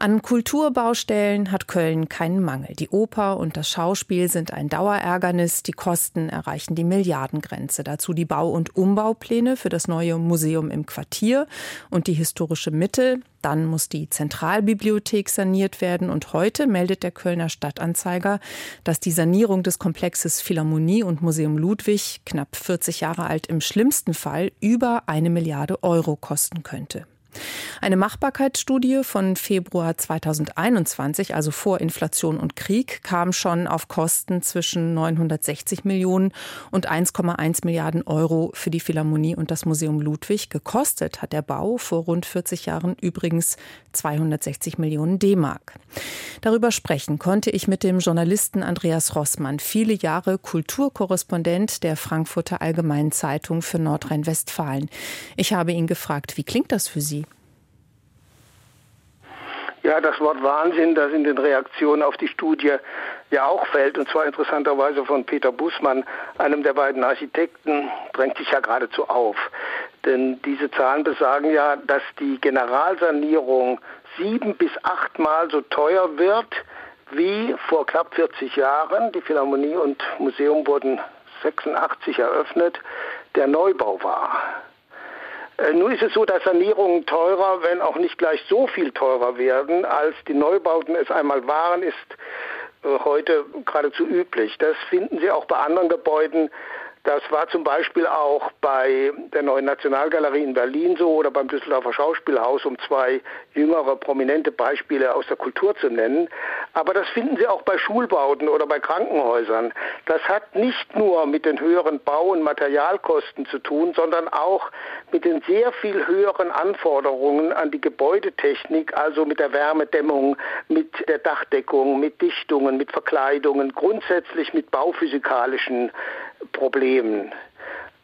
An Kulturbaustellen hat Köln keinen Mangel. Die Oper und das Schauspiel sind ein Dauerärgernis. Die Kosten erreichen die Milliardengrenze. Dazu die Bau- und Umbaupläne für das neue Museum im Quartier und die historische Mitte. Dann muss die Zentralbibliothek saniert werden. Und heute meldet der Kölner Stadtanzeiger, dass die Sanierung des Komplexes Philharmonie und Museum Ludwig, knapp 40 Jahre alt, im schlimmsten Fall über eine Milliarde Euro kosten könnte. Eine Machbarkeitsstudie von Februar 2021, also vor Inflation und Krieg, kam schon auf Kosten zwischen 960 Millionen und 1,1 Milliarden Euro für die Philharmonie und das Museum Ludwig. Gekostet hat der Bau vor rund 40 Jahren übrigens 260 Millionen D-Mark. Darüber sprechen konnte ich mit dem Journalisten Andreas Rossmann, viele Jahre Kulturkorrespondent der Frankfurter Allgemeinen Zeitung für Nordrhein-Westfalen. Ich habe ihn gefragt, wie klingt das für Sie? Ja, das Wort Wahnsinn, das in den Reaktionen auf die Studie ja auch fällt, und zwar interessanterweise von Peter Bußmann, einem der beiden Architekten, drängt sich ja geradezu auf. Denn diese Zahlen besagen ja, dass die Generalsanierung sieben bis achtmal so teuer wird wie vor knapp 40 Jahren. Die Philharmonie und Museum wurden 86 eröffnet. Der Neubau war. Äh, nun ist es so, dass Sanierungen teurer, wenn auch nicht gleich so viel teurer werden, als die Neubauten es einmal waren, ist äh, heute geradezu üblich. Das finden Sie auch bei anderen Gebäuden das war zum Beispiel auch bei der neuen Nationalgalerie in Berlin so oder beim Düsseldorfer Schauspielhaus, um zwei jüngere prominente Beispiele aus der Kultur zu nennen. Aber das finden Sie auch bei Schulbauten oder bei Krankenhäusern. Das hat nicht nur mit den höheren Bau- und Materialkosten zu tun, sondern auch mit den sehr viel höheren Anforderungen an die Gebäudetechnik, also mit der Wärmedämmung, mit der Dachdeckung, mit Dichtungen, mit Verkleidungen, grundsätzlich mit bauphysikalischen Problemen.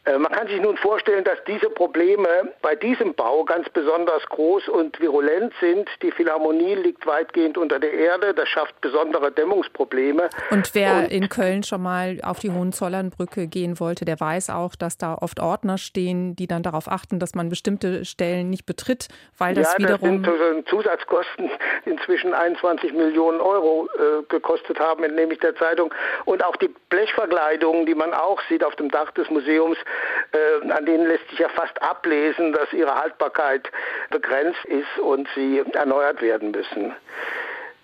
Äh, man kann sich nun vorstellen, dass diese Probleme bei diesem Bau ganz besonders groß und virulent sind. Die Philharmonie liegt weitgehend unter der Erde. Das schafft besondere Dämmungsprobleme. Und wer und in Köln schon mal auf die Hohenzollernbrücke gehen wollte, der weiß auch, dass da oft Ordner stehen, die dann darauf achten, dass man bestimmte Stellen nicht betritt, weil das ja, wiederum. Das sind Zusatzkosten inzwischen 21 Millionen Euro äh, gekostet haben, entnehme ich der Zeitung. Und auch die Blechverkleidungen, die man auch sieht auf dem Dach des Museums, äh, an denen lässt sich ja fast ablesen, dass ihre Haltbarkeit begrenzt ist und sie erneuert werden müssen.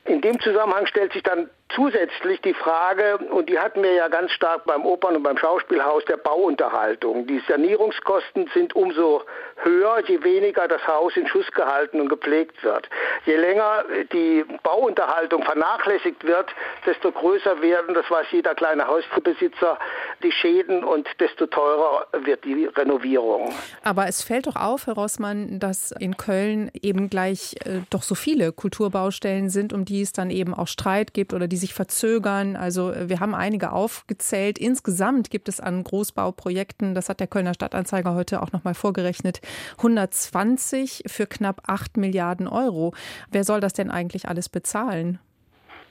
In dem Zusammenhang stellt sich dann zusätzlich die Frage, und die hatten wir ja ganz stark beim Opern- und beim Schauspielhaus, der Bauunterhaltung. Die Sanierungskosten sind umso höher, je weniger das Haus in Schuss gehalten und gepflegt wird. Je länger die Bauunterhaltung vernachlässigt wird, desto größer werden, das weiß jeder kleine Hausbesitzer, die Schäden und desto teurer wird die Renovierung. Aber es fällt doch auf, Herr Rossmann, dass in Köln eben gleich äh, doch so viele Kulturbaustellen sind, um die es dann eben auch Streit gibt oder die sich verzögern. Also äh, wir haben einige aufgezählt. Insgesamt gibt es an Großbauprojekten, das hat der Kölner Stadtanzeiger heute auch noch mal vorgerechnet, 120 für knapp 8 Milliarden Euro. Wer soll das denn eigentlich alles bezahlen?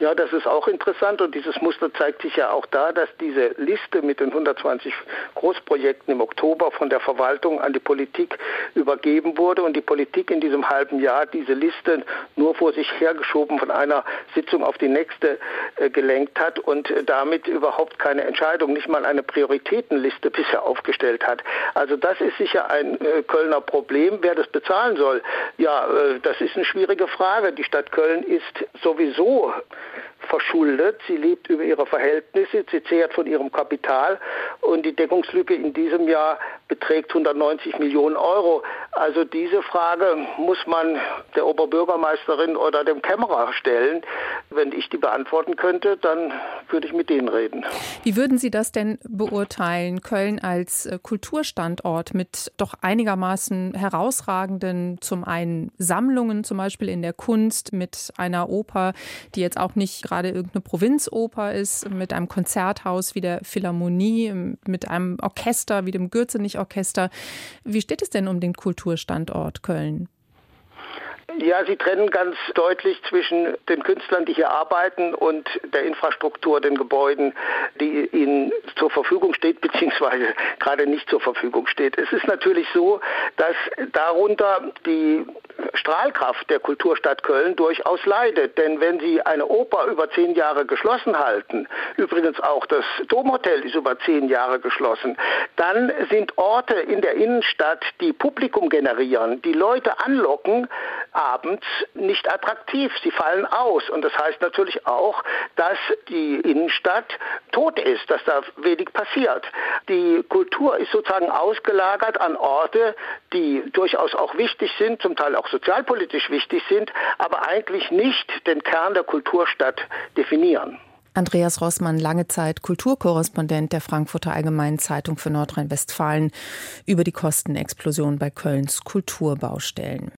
Ja, das ist auch interessant und dieses Muster zeigt sich ja auch da, dass diese Liste mit den 120 Großprojekten im Oktober von der Verwaltung an die Politik übergeben wurde und die Politik in diesem halben Jahr diese Liste nur vor sich hergeschoben von einer Sitzung auf die nächste äh, gelenkt hat und äh, damit überhaupt keine Entscheidung, nicht mal eine Prioritätenliste bisher aufgestellt hat. Also das ist sicher ein äh, Kölner Problem. Wer das bezahlen soll, ja, äh, das ist eine schwierige Frage. Die Stadt Köln ist sowieso verschuldet. Sie lebt über ihre Verhältnisse, sie zehrt von ihrem Kapital und die Deckungslücke in diesem Jahr beträgt 190 Millionen Euro. Also diese Frage muss man der Oberbürgermeisterin oder dem Kämmerer stellen. Wenn ich die beantworten könnte, dann würde ich mit denen reden. Wie würden Sie das denn beurteilen? Köln als äh, Kulturstandort mit doch einigermaßen herausragenden, zum einen Sammlungen, zum Beispiel in der Kunst, mit einer Oper, die jetzt auch nicht gerade irgendeine Provinzoper ist, mit einem Konzerthaus wie der Philharmonie, mit einem Orchester wie dem Gürzenich Orchester. Wie steht es denn um den Kulturstandort Köln? Ja, Sie trennen ganz deutlich zwischen den Künstlern, die hier arbeiten und der Infrastruktur, den Gebäuden, die ihnen zur Verfügung steht, beziehungsweise gerade nicht zur Verfügung steht. Es ist natürlich so, dass darunter die Strahlkraft der Kulturstadt Köln durchaus leidet. Denn wenn Sie eine Oper über zehn Jahre geschlossen halten, übrigens auch das Domhotel ist über zehn Jahre geschlossen, dann sind Orte in der Innenstadt, die Publikum generieren, die Leute anlocken, abends nicht attraktiv. Sie fallen aus. Und das heißt natürlich auch, dass die Innenstadt tot ist, dass da wenig passiert. Die Kultur ist sozusagen ausgelagert an Orte, die durchaus auch wichtig sind, zum Teil auch sozialpolitisch wichtig sind, aber eigentlich nicht den Kern der Kulturstadt definieren. Andreas Rossmann, lange Zeit Kulturkorrespondent der Frankfurter Allgemeinen Zeitung für Nordrhein-Westfalen, über die Kostenexplosion bei Kölns Kulturbaustellen.